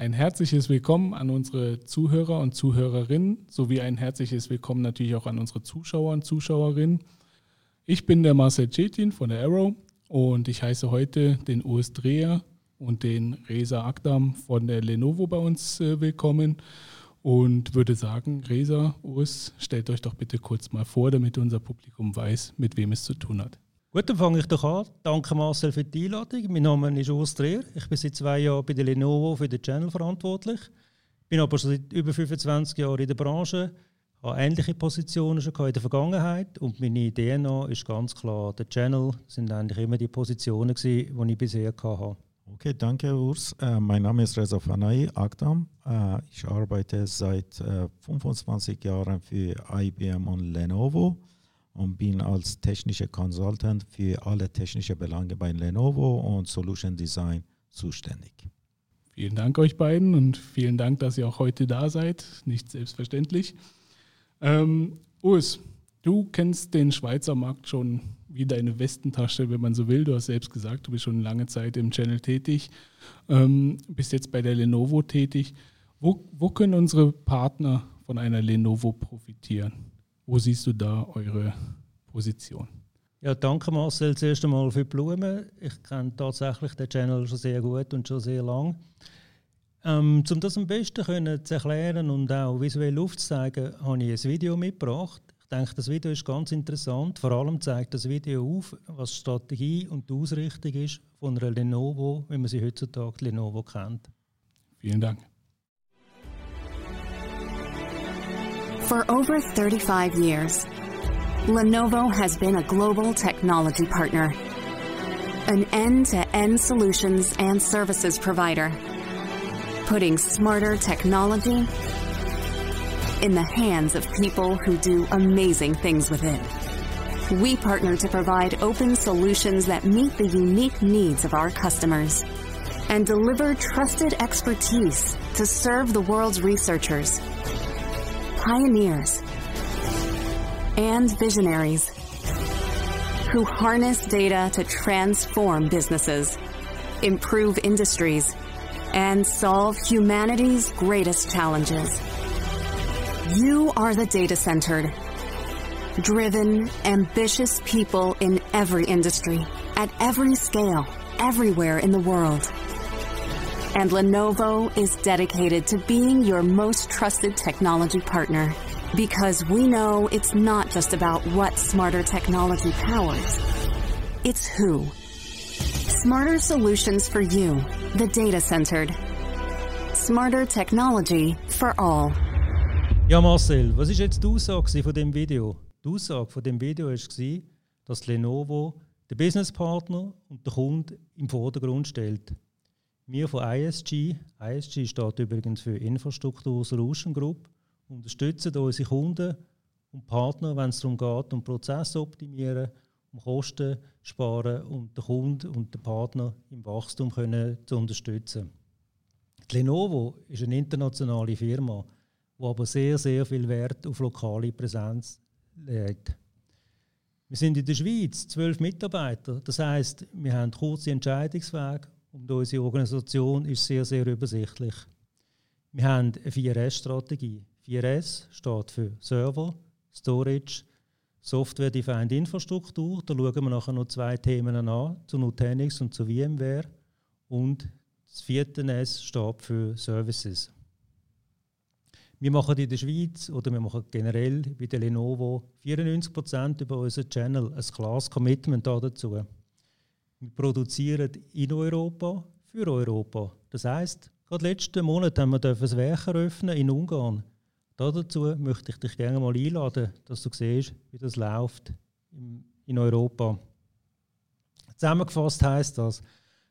Ein herzliches Willkommen an unsere Zuhörer und Zuhörerinnen sowie ein herzliches Willkommen natürlich auch an unsere Zuschauer und Zuschauerinnen. Ich bin der Marcel Cetin von der Arrow und ich heiße heute den Urs Dreher und den Reza Akdam von der Lenovo bei uns äh, willkommen und würde sagen, Reza, Urs, stellt euch doch bitte kurz mal vor, damit unser Publikum weiß, mit wem es zu tun hat. Gut, dann fange ich doch an. Danke Marcel für die Einladung. Mein Name ist Urs Dreher. Ich bin seit zwei Jahren bei der Lenovo für den Channel verantwortlich. Bin aber schon seit über 25 Jahren in der Branche, habe ähnliche Positionen schon in der Vergangenheit und meine DNA ist ganz klar, der Channel sind eigentlich immer die Positionen, die ich bisher hatte. Okay, danke Urs. Äh, mein Name ist Reza Fanai Akdam. Äh, ich arbeite seit äh, 25 Jahren für IBM und Lenovo und bin als technischer Consultant für alle technischen Belange bei Lenovo und Solution Design zuständig. Vielen Dank euch beiden und vielen Dank, dass ihr auch heute da seid. Nicht selbstverständlich. Ähm, Urs, du kennst den Schweizer Markt schon wie deine Westentasche, wenn man so will. Du hast selbst gesagt, du bist schon lange Zeit im Channel tätig, ähm, bist jetzt bei der Lenovo tätig. Wo, wo können unsere Partner von einer Lenovo profitieren? Wo siehst du da eure Position? Ja, danke Marcel zuerst einmal für die Blumen. Ich kenne tatsächlich den Channel schon sehr gut und schon sehr lang. Ähm, um das am besten können zu erklären und auch visuell aufzuzeigen, habe ich ein Video mitgebracht. Ich denke, das Video ist ganz interessant. Vor allem zeigt das Video auf, was die Strategie und die Ausrichtung ist von einer Lenovo, wie man sie heutzutage Lenovo kennt. Vielen Dank. For over 35 years, Lenovo has been a global technology partner, an end-to-end solutions and services provider, putting smarter technology in the hands of people who do amazing things with it. We partner to provide open solutions that meet the unique needs of our customers and deliver trusted expertise to serve the world's researchers pioneers and visionaries who harness data to transform businesses, improve industries, and solve humanity's greatest challenges. You are the data-centered, driven, ambitious people in every industry, at every scale, everywhere in the world. And Lenovo is dedicated to being your most trusted technology partner. Because we know it's not just about what smarter technology powers, it's who. Smarter solutions for you, the data centered. Smarter technology for all. Ja, Marcel, was ist jetzt die Aussage von dem Video? Die Aussage von dem Video war, dass Lenovo den Businesspartner und den Kunden im Vordergrund stellt. Wir von ISG, ISG steht übrigens für Infrastruktur Solution Group, unterstützen unsere Kunden und Partner, wenn es darum geht, um Prozesse optimieren, um Kosten sparen und den Kunden und den Partner im Wachstum können zu unterstützen. Die Lenovo ist eine internationale Firma, die aber sehr, sehr viel Wert auf lokale Präsenz legt. Wir sind in der Schweiz zwölf Mitarbeiter, das heißt, wir haben kurze Entscheidungswege und unsere Organisation ist sehr, sehr übersichtlich. Wir haben eine 4S-Strategie. 4S steht für Server, Storage, Software-Defined Infrastruktur. Da schauen wir nachher noch zwei Themen an, zu Nutanix und zu VMware. Und das vierte S steht für Services. Wir machen in der Schweiz oder wir machen generell bei der Lenovo 94% über unseren Channel ein klares Commitment dazu. Wir produzieren in Europa für Europa. Das heißt, gerade letzten Monat haben wir ein Werk eröffnen in Ungarn. Dazu möchte ich dich gerne mal einladen, dass du siehst, wie das läuft in Europa. Zusammengefasst heißt das,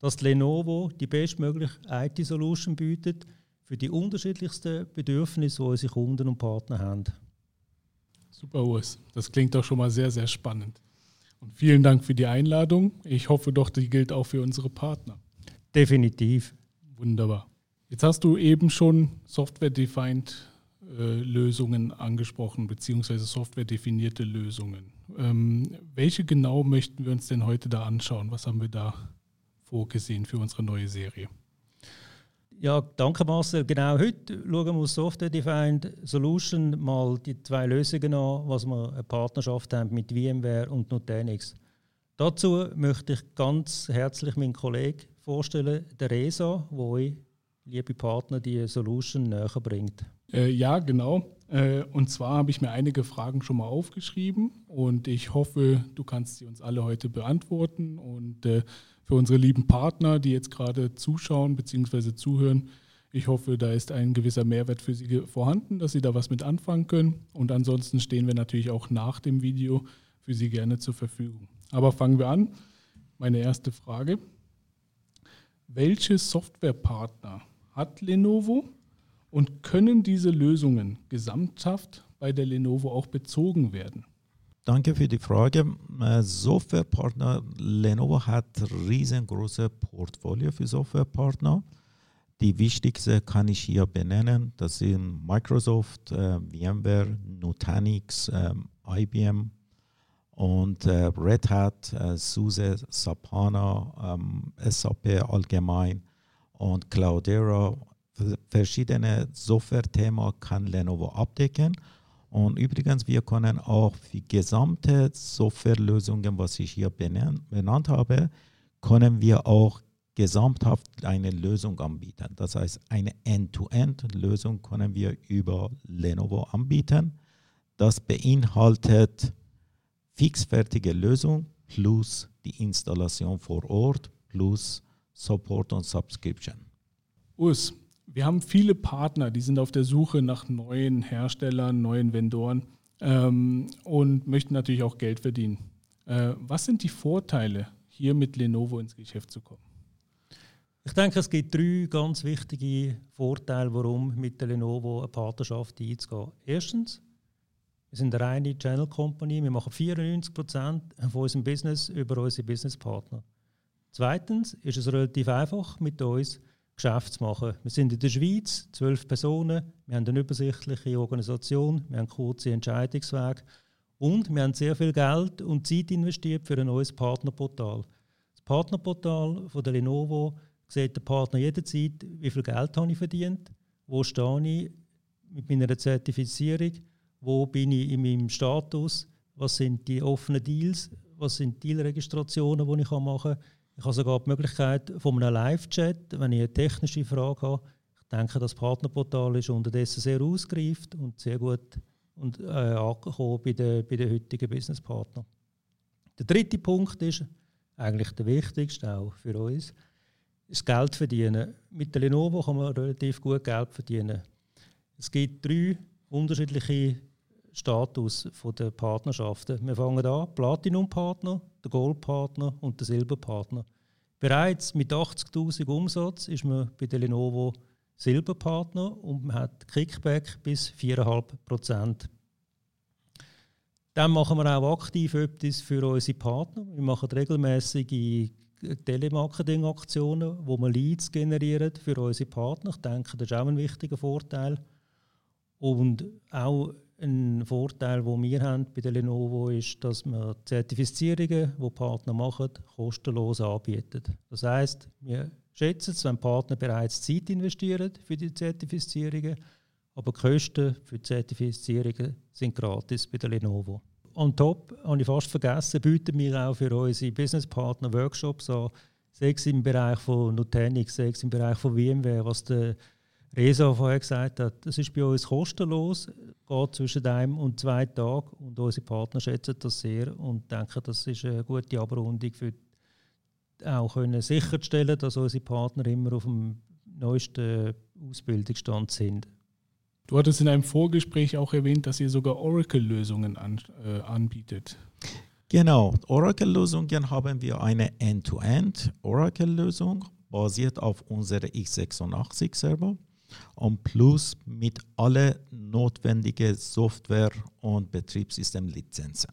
dass Lenovo die bestmögliche IT-Solution bietet für die unterschiedlichsten Bedürfnisse, die unsere Kunden und Partner haben. Super, Urs. Das klingt doch schon mal sehr, sehr spannend. Und vielen Dank für die Einladung. Ich hoffe doch, die gilt auch für unsere Partner. Definitiv. Wunderbar. Jetzt hast du eben schon Software-Defined äh, Lösungen angesprochen, beziehungsweise software-definierte Lösungen. Ähm, welche genau möchten wir uns denn heute da anschauen? Was haben wir da vorgesehen für unsere neue Serie? Ja, danke Marcel. Genau heute schauen wir aus Software Defined Solution mal die zwei Lösungen an, was wir eine Partnerschaft haben mit VMware und Nutanix. Dazu möchte ich ganz herzlich meinen Kollegen vorstellen, der Resa, wo euch, liebe Partner, die Solution näher bringt. Äh, ja, genau. Äh, und zwar habe ich mir einige Fragen schon mal aufgeschrieben und ich hoffe, du kannst sie uns alle heute beantworten. Und äh, für unsere lieben Partner, die jetzt gerade zuschauen bzw. zuhören, ich hoffe, da ist ein gewisser Mehrwert für Sie vorhanden, dass Sie da was mit anfangen können. Und ansonsten stehen wir natürlich auch nach dem Video für Sie gerne zur Verfügung. Aber fangen wir an. Meine erste Frage. Welche Softwarepartner hat Lenovo und können diese Lösungen gesamthaft bei der Lenovo auch bezogen werden? Danke für die Frage. Äh, Softwarepartner Lenovo hat riesengroße Portfolio für Softwarepartner. Die wichtigste kann ich hier benennen. Das sind Microsoft, äh, VMware, Nutanix, äh, IBM und äh, Red Hat, äh, SUSE, Sapana, ähm, SAP allgemein und Cloudera verschiedene Software-Themen kann Lenovo abdecken. Und übrigens, wir können auch für gesamte Softwarelösungen, was ich hier benannt habe, können wir auch gesamthaft eine Lösung anbieten. Das heißt, eine End-to-End-Lösung können wir über Lenovo anbieten. Das beinhaltet fixfertige Lösung plus die Installation vor Ort plus Support und Subscription. Urs, wir haben viele Partner, die sind auf der Suche nach neuen Herstellern, neuen Vendoren ähm, und möchten natürlich auch Geld verdienen. Äh, was sind die Vorteile, hier mit Lenovo ins Geschäft zu kommen? Ich denke, es gibt drei ganz wichtige Vorteile, warum mit der Lenovo eine Partnerschaft einzugehen. Erstens, wir sind eine reine Channel Company. Wir machen 94 Prozent von unserem Business über unsere Businesspartner. Zweitens ist es relativ einfach, mit uns Geschäft zu machen. Wir sind in der Schweiz, zwölf Personen, wir haben eine übersichtliche Organisation, wir haben kurze Entscheidungswege und wir haben sehr viel Geld und Zeit investiert für ein neues Partnerportal. Das Partnerportal von der Lenovo sieht der Partner jederzeit, wie viel Geld habe ich verdient, wo stehe ich mit meiner Zertifizierung, wo bin ich in meinem Status, was sind die offenen Deals, was sind die Dealregistrationen, die ich machen kann ich habe sogar die Möglichkeit von einem Live-Chat, wenn ich eine technische Frage habe. Ich denke, das Partnerportal ist unterdessen sehr ausgereift und sehr gut und, äh, angekommen bei den, bei den heutigen Businesspartnern. Der dritte Punkt ist eigentlich der wichtigste auch für uns, ist Geld verdienen. Mit der Lenovo kann man relativ gut Geld verdienen. Es gibt drei unterschiedliche Status der Partnerschaften. Wir fangen an, Platinum-Partner, der Gold-Partner und der Silber-Partner. Bereits mit 80.000 Umsatz ist man bei der Lenovo Silberpartner und man hat Kickback bis 4,5 Prozent. Dann machen wir auch aktiv etwas für unsere Partner. Wir machen regelmäßige Telemarketing-Aktionen, wo wir Leads generieren für unsere Partner. Ich denke, das ist auch ein wichtiger Vorteil. Und auch ein Vorteil, den wir haben bei der Lenovo ist, dass wir Zertifizierungen, die Partner machen, kostenlos anbieten. Das heißt, wir schätzen es, wenn Partner bereits Zeit investieren für die Zertifizierungen, aber die Kosten für die Zertifizierungen sind gratis bei der Lenovo. On top, habe ich fast vergessen, bieten wir auch für unsere Businesspartner Workshops an, sei es im Bereich von Nutanix, sei es im Bereich von VMware, was der Resa vorher gesagt hat, das ist bei uns kostenlos, geht zwischen einem und zwei Tagen und unsere Partner schätzen das sehr und denken, das ist eine gute Abrundung für auch können sicherzustellen, dass unsere Partner immer auf dem neuesten Ausbildungsstand sind. Du hattest in einem Vorgespräch auch erwähnt, dass ihr sogar Oracle-Lösungen an, äh, anbietet. Genau, Oracle-Lösungen haben wir eine End-to-End Oracle-Lösung basiert auf unserer x86-Server und plus mit alle notwendigen Software- und Betriebssystemlizenzen.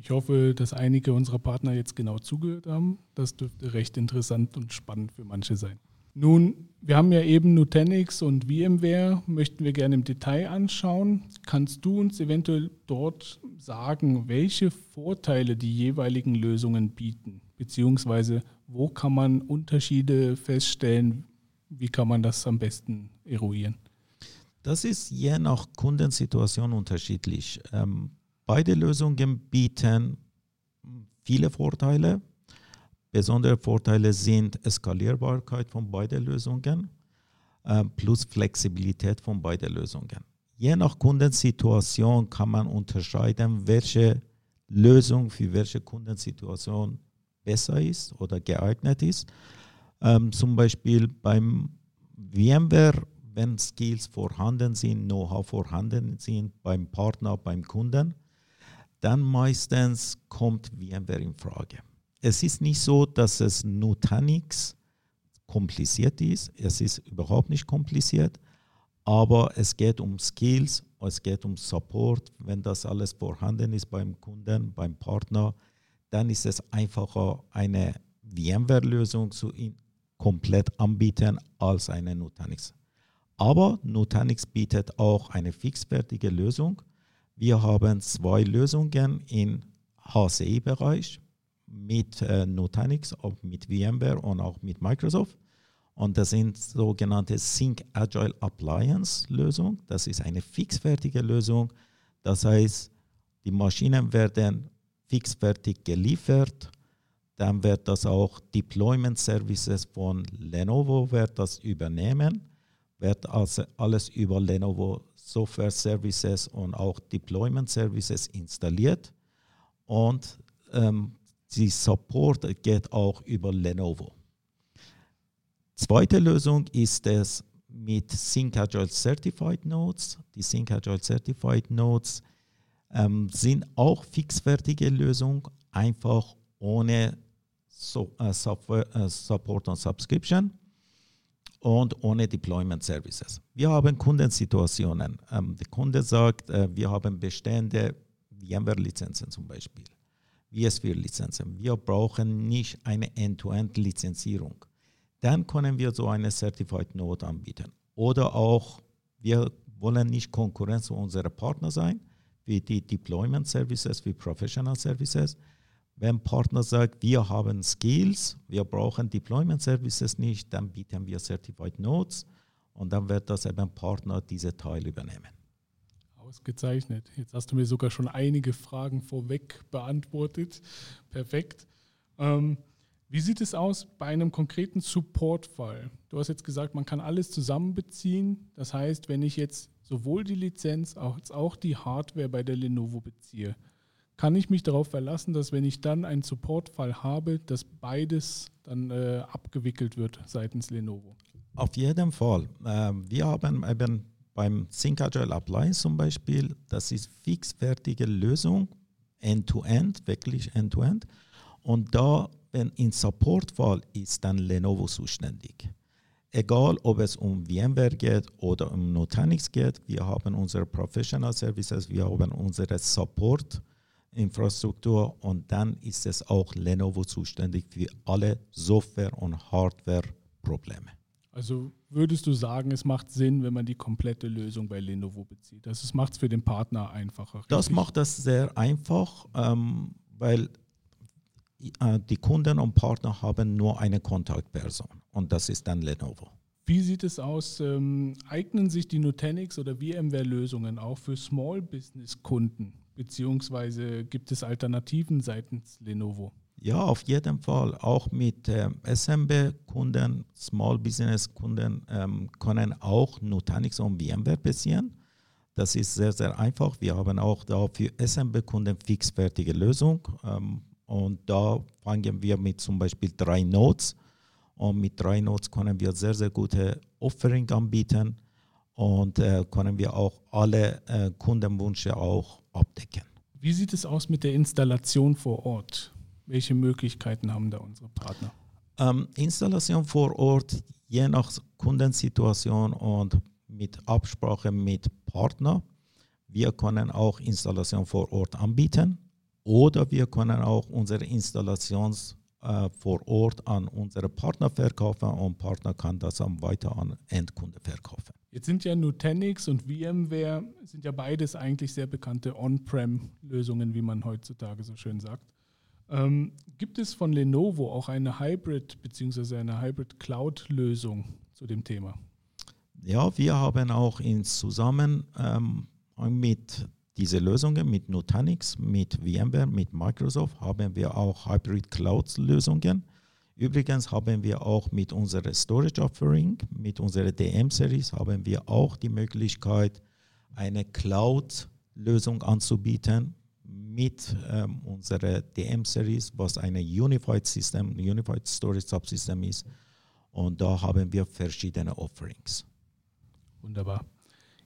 Ich hoffe, dass einige unserer Partner jetzt genau zugehört haben. Das dürfte recht interessant und spannend für manche sein. Nun, wir haben ja eben Nutanix und VMware, möchten wir gerne im Detail anschauen. Kannst du uns eventuell dort sagen, welche Vorteile die jeweiligen Lösungen bieten? Beziehungsweise wo kann man Unterschiede feststellen, wie kann man das am besten eruieren? Das ist je nach Kundensituation unterschiedlich. Ähm, beide Lösungen bieten viele Vorteile. Besondere Vorteile sind Skalierbarkeit von beiden Lösungen äh, plus Flexibilität von beiden Lösungen. Je nach Kundensituation kann man unterscheiden, welche Lösung für welche Kundensituation besser ist oder geeignet ist. Ähm, zum Beispiel beim VMware, wenn Skills vorhanden sind, Know-how vorhanden sind beim Partner, beim Kunden, dann meistens kommt VMware in Frage. Es ist nicht so, dass es Nutanix kompliziert ist. Es ist überhaupt nicht kompliziert, aber es geht um Skills, es geht um Support. Wenn das alles vorhanden ist beim Kunden, beim Partner, dann ist es einfacher, eine VMware-Lösung zu komplett anbieten als eine Nutanix. Aber Nutanix bietet auch eine fixfertige Lösung wir haben zwei Lösungen im HCI-Bereich mit äh, Nutanix, auch mit VMware und auch mit Microsoft. Und das sind sogenannte Sync Agile Appliance Lösung. Das ist eine fixfertige Lösung. Das heißt, die Maschinen werden fixfertig geliefert. Dann wird das auch Deployment Services von Lenovo wird das übernehmen, wird also alles über Lenovo Software Services und auch Deployment Services installiert und ähm, die Support geht auch über Lenovo. Zweite Lösung ist es mit Sync Agile Certified Nodes. Die Sync Agile Certified Nodes ähm, sind auch fixfertige Lösungen, einfach ohne so, äh, Software, äh, Support und Subscription und ohne Deployment Services. Wir haben Kundensituationen. Ähm, der Kunde sagt, äh, wir haben bestehende VMware-Lizenzen zum Beispiel, VS4-Lizenzen. Wir brauchen nicht eine End-to-End-Lizenzierung. Dann können wir so eine Certified Node anbieten. Oder auch, wir wollen nicht Konkurrenz zu unseren Partnern sein, wie die Deployment Services, wie Professional Services wenn Partner sagt, wir haben Skills, wir brauchen Deployment Services nicht, dann bieten wir Certified Nodes und dann wird das eben Partner diese Teil übernehmen. Ausgezeichnet. Jetzt hast du mir sogar schon einige Fragen vorweg beantwortet. Perfekt. Ähm, wie sieht es aus bei einem konkreten Support-Fall? Du hast jetzt gesagt, man kann alles zusammenbeziehen. Das heißt, wenn ich jetzt sowohl die Lizenz als auch die Hardware bei der Lenovo beziehe, kann ich mich darauf verlassen, dass wenn ich dann einen Supportfall habe, dass beides dann äh, abgewickelt wird seitens Lenovo? Auf jeden Fall. Ähm, wir haben eben beim Sync Agile Appliance zum Beispiel, das ist fixfertige Lösung, End-to-End, -End, wirklich End-to-End. -End. Und da, wenn in Supportfall ist dann Lenovo zuständig. Egal, ob es um VMware geht oder um Nutanix geht, wir haben unsere Professional Services, wir haben unsere Support Infrastruktur und dann ist es auch Lenovo zuständig für alle Software- und Hardware-Probleme. Also würdest du sagen, es macht Sinn, wenn man die komplette Lösung bei Lenovo bezieht? Das macht es für den Partner einfacher. Richtig? Das macht das sehr einfach, ähm, weil äh, die Kunden und Partner haben nur eine Kontaktperson und das ist dann Lenovo. Wie sieht es aus? Ähm, eignen sich die Nutanix oder VMware-Lösungen auch für Small-Business-Kunden? Beziehungsweise gibt es Alternativen seitens Lenovo? Ja, auf jeden Fall. Auch mit ähm, SMB-Kunden, Small Business-Kunden ähm, können auch Nutanix und VMware beziehen. Das ist sehr, sehr einfach. Wir haben auch da für SMB-Kunden fixfertige Lösung. Ähm, und da fangen wir mit zum Beispiel drei Nodes. Und mit drei Nodes können wir sehr, sehr gute Offering anbieten und äh, können wir auch alle äh, Kundenwünsche auch abdecken. Wie sieht es aus mit der Installation vor Ort? Welche Möglichkeiten haben da unsere Partner? Ähm, Installation vor Ort, je nach Kundensituation und mit Absprache mit Partner. Wir können auch Installation vor Ort anbieten oder wir können auch unsere Installations äh, vor Ort an unsere Partner verkaufen und Partner kann das dann weiter an Endkunde verkaufen. Jetzt sind ja Nutanix und VMware sind ja beides eigentlich sehr bekannte On-Prem-Lösungen, wie man heutzutage so schön sagt. Ähm, gibt es von Lenovo auch eine Hybrid bzw. eine Hybrid Cloud-Lösung, zu dem Thema? Ja, wir haben auch in Zusammen ähm, mit diese Lösungen mit Nutanix, mit VMware, mit Microsoft haben wir auch Hybrid Cloud Lösungen. Übrigens haben wir auch mit unserer Storage Offering, mit unserer DM Series haben wir auch die Möglichkeit, eine Cloud Lösung anzubieten mit ähm, unserer DM Series, was eine Unified System, Unified Storage Subsystem ist. Und da haben wir verschiedene Offerings. Wunderbar.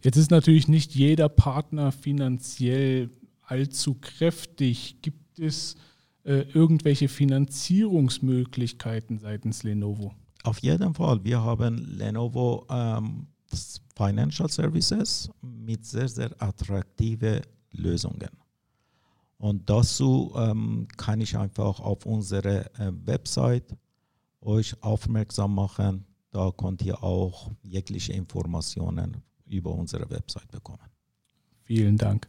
Jetzt ist natürlich nicht jeder Partner finanziell allzu kräftig. Gibt es äh, irgendwelche Finanzierungsmöglichkeiten seitens Lenovo? Auf jeden Fall. Wir haben Lenovo ähm, Financial Services mit sehr, sehr attraktiven Lösungen. Und dazu ähm, kann ich einfach auf unsere äh, Website euch aufmerksam machen. Da könnt ihr auch jegliche Informationen über unsere Website bekommen. Vielen Dank.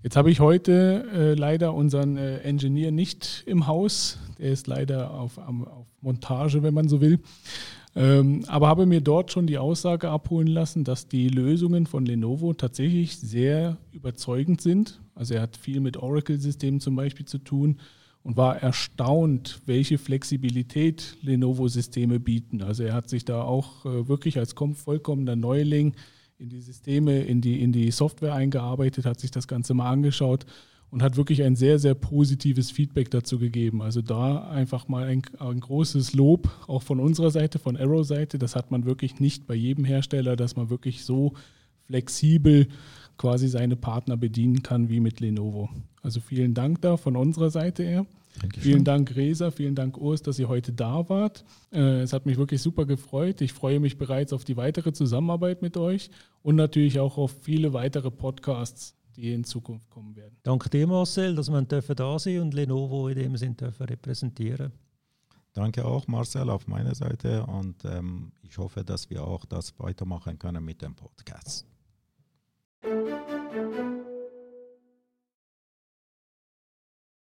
Jetzt habe ich heute äh, leider unseren äh, Engineer nicht im Haus. Der ist leider auf, auf Montage, wenn man so will. Ähm, aber habe mir dort schon die Aussage abholen lassen, dass die Lösungen von Lenovo tatsächlich sehr überzeugend sind. Also er hat viel mit Oracle-Systemen zum Beispiel zu tun und war erstaunt, welche Flexibilität Lenovo-Systeme bieten. Also er hat sich da auch äh, wirklich als vollkommener Neuling in die Systeme, in die, in die Software eingearbeitet, hat sich das Ganze mal angeschaut und hat wirklich ein sehr, sehr positives Feedback dazu gegeben. Also da einfach mal ein, ein großes Lob, auch von unserer Seite, von Arrow-Seite. Das hat man wirklich nicht bei jedem Hersteller, dass man wirklich so flexibel quasi seine Partner bedienen kann wie mit Lenovo. Also vielen Dank da von unserer Seite her. Dankeschön. Vielen Dank, Resa, vielen Dank, Urs, dass ihr heute da wart. Äh, es hat mich wirklich super gefreut. Ich freue mich bereits auf die weitere Zusammenarbeit mit euch und natürlich auch auf viele weitere Podcasts, die in Zukunft kommen werden. Danke dir, Marcel, dass wir da sein und Lenovo in dem Sinn dürfen repräsentieren Danke auch, Marcel, auf meiner Seite und ähm, ich hoffe, dass wir auch das weitermachen können mit dem Podcast.